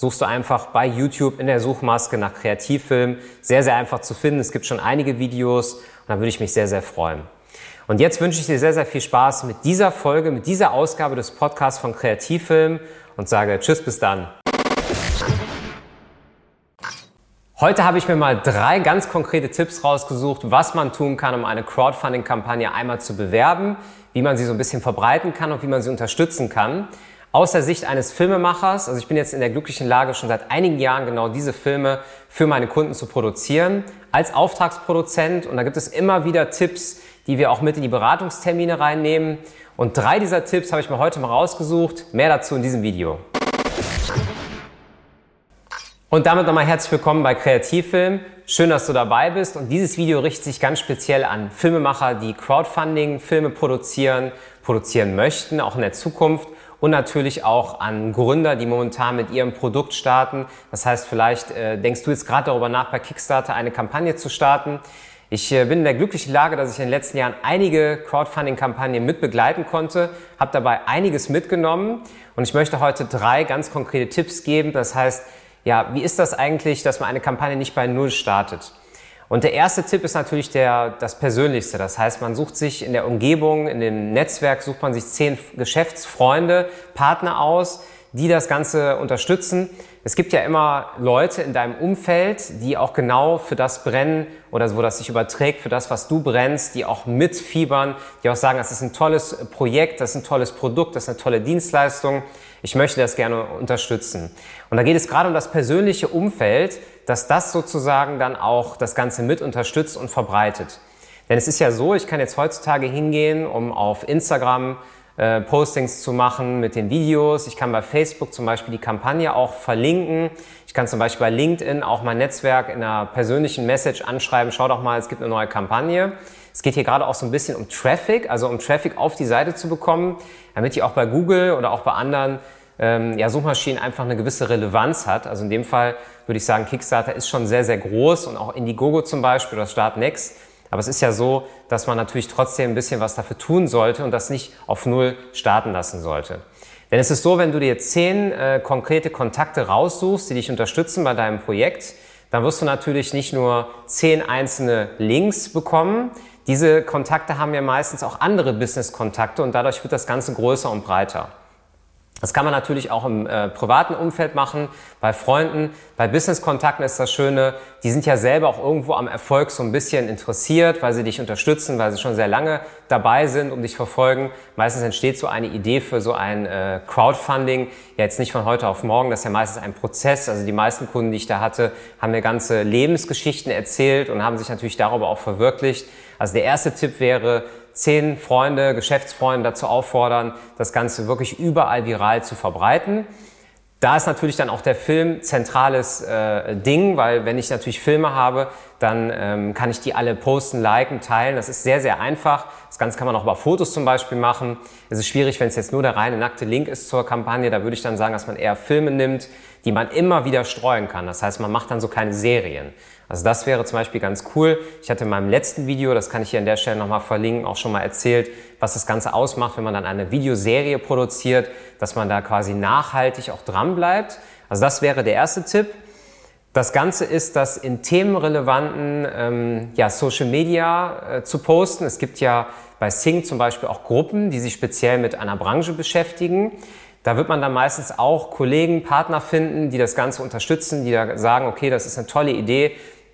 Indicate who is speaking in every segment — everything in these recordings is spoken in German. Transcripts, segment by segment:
Speaker 1: suchst du einfach bei YouTube in der Suchmaske nach Kreativfilm. Sehr, sehr einfach zu finden. Es gibt schon einige Videos und da würde ich mich sehr, sehr freuen. Und jetzt wünsche ich dir sehr, sehr viel Spaß mit dieser Folge, mit dieser Ausgabe des Podcasts von Kreativfilm und sage Tschüss, bis dann. Heute habe ich mir mal drei ganz konkrete Tipps rausgesucht, was man tun kann, um eine Crowdfunding-Kampagne einmal zu bewerben, wie man sie so ein bisschen verbreiten kann und wie man sie unterstützen kann. Aus der Sicht eines Filmemachers, also ich bin jetzt in der glücklichen Lage, schon seit einigen Jahren genau diese Filme für meine Kunden zu produzieren, als Auftragsproduzent. Und da gibt es immer wieder Tipps, die wir auch mit in die Beratungstermine reinnehmen. Und drei dieser Tipps habe ich mir heute mal rausgesucht. Mehr dazu in diesem Video. Und damit nochmal herzlich willkommen bei Kreativfilm. Schön, dass du dabei bist. Und dieses Video richtet sich ganz speziell an Filmemacher, die Crowdfunding-Filme produzieren, produzieren möchten, auch in der Zukunft und natürlich auch an Gründer, die momentan mit ihrem Produkt starten. Das heißt, vielleicht äh, denkst du jetzt gerade darüber nach, bei Kickstarter eine Kampagne zu starten. Ich äh, bin in der glücklichen Lage, dass ich in den letzten Jahren einige Crowdfunding-Kampagnen mit begleiten konnte, habe dabei einiges mitgenommen und ich möchte heute drei ganz konkrete Tipps geben. Das heißt, ja, wie ist das eigentlich, dass man eine Kampagne nicht bei Null startet? Und der erste Tipp ist natürlich der, das Persönlichste. Das heißt, man sucht sich in der Umgebung, in dem Netzwerk, sucht man sich zehn Geschäftsfreunde, Partner aus, die das Ganze unterstützen. Es gibt ja immer Leute in deinem Umfeld, die auch genau für das brennen oder wo das sich überträgt, für das, was du brennst, die auch mitfiebern, die auch sagen, das ist ein tolles Projekt, das ist ein tolles Produkt, das ist eine tolle Dienstleistung. Ich möchte das gerne unterstützen. Und da geht es gerade um das persönliche Umfeld, dass das sozusagen dann auch das Ganze mit unterstützt und verbreitet. Denn es ist ja so, ich kann jetzt heutzutage hingehen, um auf Instagram äh, Postings zu machen mit den Videos. Ich kann bei Facebook zum Beispiel die Kampagne auch verlinken. Ich kann zum Beispiel bei LinkedIn auch mein Netzwerk in einer persönlichen Message anschreiben, schau doch mal, es gibt eine neue Kampagne. Es geht hier gerade auch so ein bisschen um Traffic, also um Traffic auf die Seite zu bekommen, damit die auch bei Google oder auch bei anderen ähm, ja, Suchmaschinen einfach eine gewisse Relevanz hat. Also in dem Fall würde ich sagen, Kickstarter ist schon sehr, sehr groß und auch Indiegogo zum Beispiel oder Start Next. Aber es ist ja so, dass man natürlich trotzdem ein bisschen was dafür tun sollte und das nicht auf Null starten lassen sollte. Denn es ist so, wenn du dir zehn äh, konkrete Kontakte raussuchst, die dich unterstützen bei deinem Projekt, dann wirst du natürlich nicht nur zehn einzelne Links bekommen. Diese Kontakte haben ja meistens auch andere Business-Kontakte und dadurch wird das Ganze größer und breiter. Das kann man natürlich auch im äh, privaten Umfeld machen, bei Freunden. Bei Business-Kontakten ist das Schöne, die sind ja selber auch irgendwo am Erfolg so ein bisschen interessiert, weil sie dich unterstützen, weil sie schon sehr lange dabei sind und dich verfolgen. Meistens entsteht so eine Idee für so ein äh, Crowdfunding, ja jetzt nicht von heute auf morgen, das ist ja meistens ein Prozess. Also die meisten Kunden, die ich da hatte, haben mir ganze Lebensgeschichten erzählt und haben sich natürlich darüber auch verwirklicht. Also der erste Tipp wäre, zehn Freunde, Geschäftsfreunde dazu auffordern, das Ganze wirklich überall viral zu verbreiten. Da ist natürlich dann auch der Film zentrales äh, Ding, weil wenn ich natürlich Filme habe, dann ähm, kann ich die alle posten, liken, teilen. Das ist sehr, sehr einfach. Ganze kann man auch über Fotos zum Beispiel machen. Es ist schwierig, wenn es jetzt nur der reine nackte Link ist zur Kampagne. Da würde ich dann sagen, dass man eher Filme nimmt, die man immer wieder streuen kann. Das heißt, man macht dann so keine Serien. Also das wäre zum Beispiel ganz cool. Ich hatte in meinem letzten Video, das kann ich hier an der Stelle nochmal verlinken, auch schon mal erzählt, was das Ganze ausmacht, wenn man dann eine Videoserie produziert, dass man da quasi nachhaltig auch dran bleibt. Also das wäre der erste Tipp. Das Ganze ist, das in themenrelevanten ähm, ja, Social Media äh, zu posten. Es gibt ja bei Sing zum Beispiel auch Gruppen, die sich speziell mit einer Branche beschäftigen. Da wird man dann meistens auch Kollegen, Partner finden, die das Ganze unterstützen, die da sagen, okay, das ist eine tolle Idee,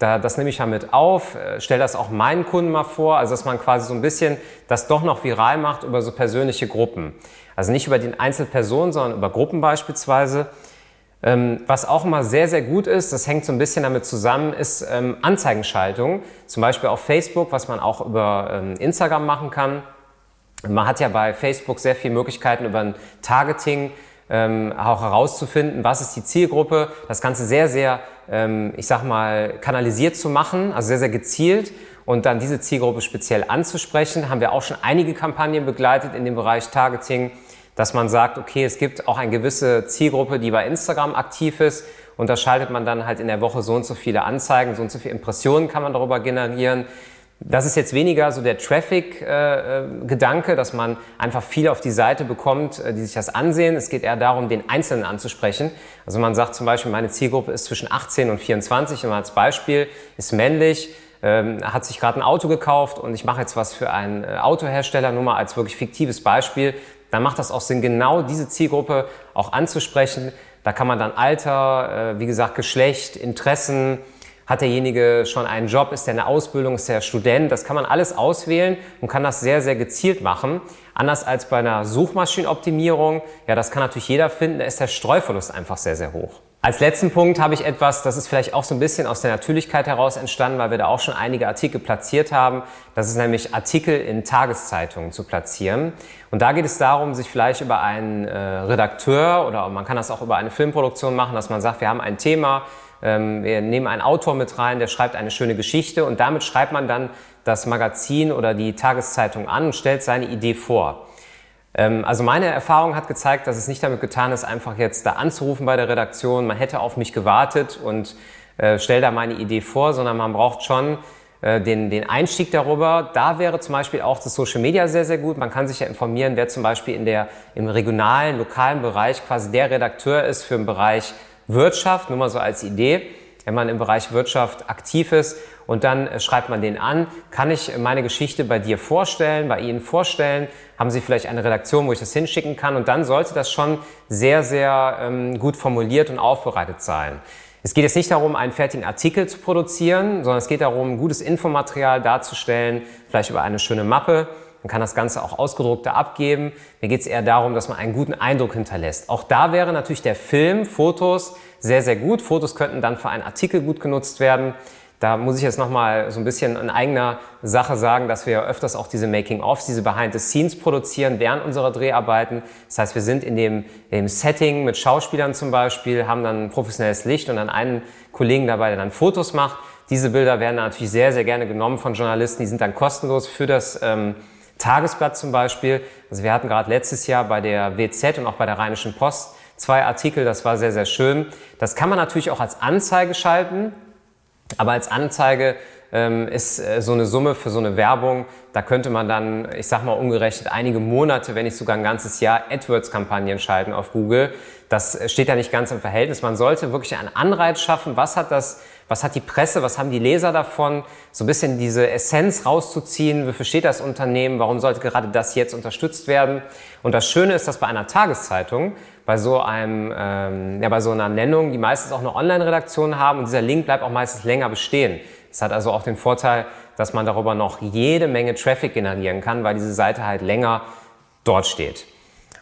Speaker 1: Da, das nehme ich mal mit auf, äh, stelle das auch meinen Kunden mal vor, also dass man quasi so ein bisschen das doch noch viral macht über so persönliche Gruppen. Also nicht über den Einzelpersonen, sondern über Gruppen beispielsweise. Ähm, was auch immer sehr, sehr gut ist, das hängt so ein bisschen damit zusammen, ist ähm, Anzeigenschaltung. Zum Beispiel auf Facebook, was man auch über ähm, Instagram machen kann. Man hat ja bei Facebook sehr viele Möglichkeiten über ein Targeting ähm, auch herauszufinden, was ist die Zielgruppe, das Ganze sehr, sehr, ähm, ich sag mal, kanalisiert zu machen, also sehr, sehr gezielt und dann diese Zielgruppe speziell anzusprechen. Haben wir auch schon einige Kampagnen begleitet in dem Bereich Targeting, dass man sagt, okay, es gibt auch eine gewisse Zielgruppe, die bei Instagram aktiv ist und da schaltet man dann halt in der Woche so und so viele Anzeigen, so und so viele Impressionen kann man darüber generieren. Das ist jetzt weniger so der Traffic-Gedanke, äh, dass man einfach viel auf die Seite bekommt, äh, die sich das ansehen. Es geht eher darum, den Einzelnen anzusprechen. Also man sagt zum Beispiel, meine Zielgruppe ist zwischen 18 und 24 und als Beispiel ist männlich, ähm, hat sich gerade ein Auto gekauft und ich mache jetzt was für einen äh, Autohersteller, nur mal als wirklich fiktives Beispiel. Dann macht das auch Sinn, genau diese Zielgruppe auch anzusprechen. Da kann man dann Alter, äh, wie gesagt, Geschlecht, Interessen, hat derjenige schon einen Job? Ist der eine Ausbildung? Ist der Student? Das kann man alles auswählen und kann das sehr, sehr gezielt machen. Anders als bei einer Suchmaschinenoptimierung. Ja, das kann natürlich jeder finden. Da ist der Streuverlust einfach sehr, sehr hoch. Als letzten Punkt habe ich etwas, das ist vielleicht auch so ein bisschen aus der Natürlichkeit heraus entstanden, weil wir da auch schon einige Artikel platziert haben. Das ist nämlich Artikel in Tageszeitungen zu platzieren. Und da geht es darum, sich vielleicht über einen äh, Redakteur oder man kann das auch über eine Filmproduktion machen, dass man sagt, wir haben ein Thema, ähm, wir nehmen einen Autor mit rein, der schreibt eine schöne Geschichte und damit schreibt man dann das Magazin oder die Tageszeitung an und stellt seine Idee vor. Ähm, also meine Erfahrung hat gezeigt, dass es nicht damit getan ist, einfach jetzt da anzurufen bei der Redaktion, man hätte auf mich gewartet und äh, stell da meine Idee vor, sondern man braucht schon äh, den, den Einstieg darüber. Da wäre zum Beispiel auch das Social Media sehr, sehr gut. Man kann sich ja informieren, wer zum Beispiel in der, im regionalen, lokalen Bereich quasi der Redakteur ist für den Bereich Wirtschaft, nur mal so als Idee, wenn man im Bereich Wirtschaft aktiv ist und dann äh, schreibt man den an, kann ich meine Geschichte bei dir vorstellen, bei Ihnen vorstellen, haben Sie vielleicht eine Redaktion, wo ich das hinschicken kann und dann sollte das schon sehr, sehr ähm, gut formuliert und aufbereitet sein. Es geht jetzt nicht darum, einen fertigen Artikel zu produzieren, sondern es geht darum, gutes Infomaterial darzustellen, vielleicht über eine schöne Mappe man kann das Ganze auch ausgedruckter abgeben. Mir geht es eher darum, dass man einen guten Eindruck hinterlässt. Auch da wäre natürlich der Film, Fotos sehr, sehr gut. Fotos könnten dann für einen Artikel gut genutzt werden. Da muss ich jetzt nochmal so ein bisschen in eigener Sache sagen, dass wir öfters auch diese Making-ofs, diese Behind-the-Scenes produzieren während unserer Dreharbeiten. Das heißt, wir sind in dem, dem Setting mit Schauspielern zum Beispiel, haben dann professionelles Licht und dann einen Kollegen dabei, der dann Fotos macht. Diese Bilder werden natürlich sehr, sehr gerne genommen von Journalisten. Die sind dann kostenlos für das ähm, Tagesblatt zum Beispiel. Also wir hatten gerade letztes Jahr bei der WZ und auch bei der Rheinischen Post zwei Artikel, das war sehr, sehr schön. Das kann man natürlich auch als Anzeige schalten, aber als Anzeige ähm, ist äh, so eine Summe für so eine Werbung, da könnte man dann, ich sag mal umgerechnet, einige Monate, wenn nicht sogar ein ganzes Jahr AdWords-Kampagnen schalten auf Google. Das steht ja nicht ganz im Verhältnis. Man sollte wirklich einen Anreiz schaffen. Was hat das, was hat die Presse, was haben die Leser davon? So ein bisschen diese Essenz rauszuziehen. Wofür steht das Unternehmen? Warum sollte gerade das jetzt unterstützt werden? Und das Schöne ist, dass bei einer Tageszeitung, bei so einem, ähm, ja, bei so einer Nennung, die meistens auch eine Online-Redaktion haben und dieser Link bleibt auch meistens länger bestehen. Es hat also auch den Vorteil, dass man darüber noch jede Menge Traffic generieren kann, weil diese Seite halt länger dort steht.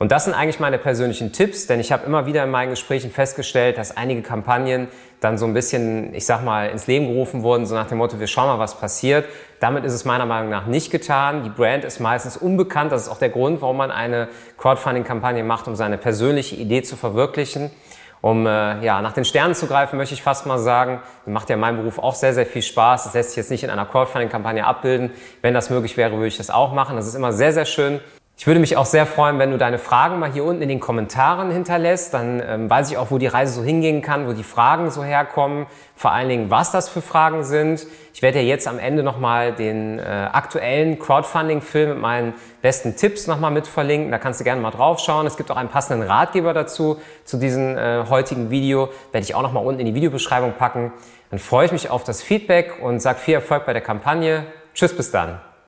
Speaker 1: Und das sind eigentlich meine persönlichen Tipps, denn ich habe immer wieder in meinen Gesprächen festgestellt, dass einige Kampagnen dann so ein bisschen, ich sag mal, ins Leben gerufen wurden, so nach dem Motto, wir schauen mal, was passiert. Damit ist es meiner Meinung nach nicht getan. Die Brand ist meistens unbekannt. Das ist auch der Grund, warum man eine Crowdfunding-Kampagne macht, um seine persönliche Idee zu verwirklichen. Um äh, ja, nach den Sternen zu greifen, möchte ich fast mal sagen, macht ja mein Beruf auch sehr, sehr viel Spaß. Das lässt sich jetzt nicht in einer Crowdfunding-Kampagne abbilden. Wenn das möglich wäre, würde ich das auch machen. Das ist immer sehr, sehr schön. Ich würde mich auch sehr freuen, wenn du deine Fragen mal hier unten in den Kommentaren hinterlässt. Dann ähm, weiß ich auch, wo die Reise so hingehen kann, wo die Fragen so herkommen. Vor allen Dingen, was das für Fragen sind. Ich werde dir jetzt am Ende nochmal den äh, aktuellen Crowdfunding-Film mit meinen besten Tipps nochmal mit verlinken. Da kannst du gerne mal drauf schauen. Es gibt auch einen passenden Ratgeber dazu, zu diesem äh, heutigen Video. Werde ich auch nochmal unten in die Videobeschreibung packen. Dann freue ich mich auf das Feedback und sage viel Erfolg bei der Kampagne. Tschüss, bis dann.